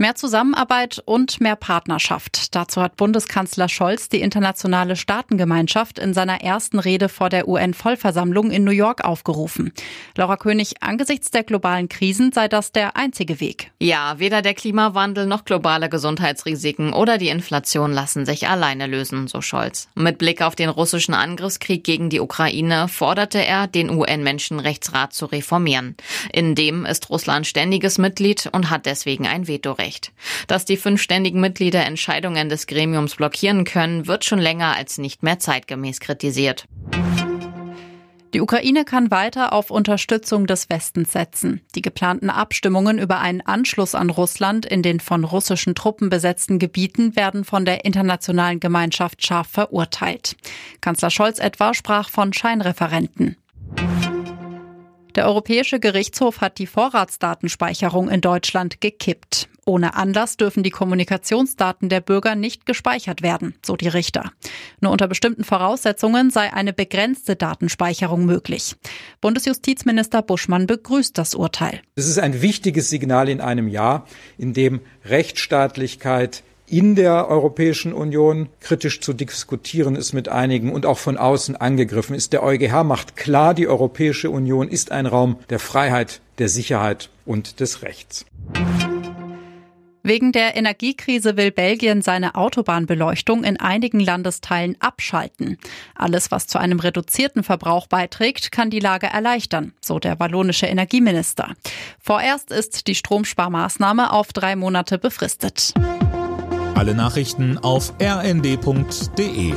Mehr Zusammenarbeit und mehr Partnerschaft. Dazu hat Bundeskanzler Scholz die internationale Staatengemeinschaft in seiner ersten Rede vor der UN-Vollversammlung in New York aufgerufen. Laura König, angesichts der globalen Krisen sei das der einzige Weg. Ja, weder der Klimawandel noch globale Gesundheitsrisiken oder die Inflation lassen sich alleine lösen, so Scholz. Mit Blick auf den russischen Angriffskrieg gegen die Ukraine forderte er, den UN-Menschenrechtsrat zu reformieren. In dem ist Russland ständiges Mitglied und hat deswegen ein Vetorecht. Recht. Dass die fünf ständigen Mitglieder Entscheidungen des Gremiums blockieren können, wird schon länger als nicht mehr zeitgemäß kritisiert. Die Ukraine kann weiter auf Unterstützung des Westens setzen. Die geplanten Abstimmungen über einen Anschluss an Russland in den von russischen Truppen besetzten Gebieten werden von der internationalen Gemeinschaft scharf verurteilt. Kanzler Scholz etwa sprach von Scheinreferenten. Der Europäische Gerichtshof hat die Vorratsdatenspeicherung in Deutschland gekippt. Ohne Anlass dürfen die Kommunikationsdaten der Bürger nicht gespeichert werden, so die Richter. Nur unter bestimmten Voraussetzungen sei eine begrenzte Datenspeicherung möglich. Bundesjustizminister Buschmann begrüßt das Urteil. Es ist ein wichtiges Signal in einem Jahr, in dem Rechtsstaatlichkeit in der Europäischen Union kritisch zu diskutieren ist mit einigen und auch von außen angegriffen ist. Der EuGH macht klar, die Europäische Union ist ein Raum der Freiheit, der Sicherheit und des Rechts. Wegen der Energiekrise will Belgien seine Autobahnbeleuchtung in einigen Landesteilen abschalten. Alles, was zu einem reduzierten Verbrauch beiträgt, kann die Lage erleichtern, so der wallonische Energieminister. Vorerst ist die Stromsparmaßnahme auf drei Monate befristet. Alle Nachrichten auf rnd.de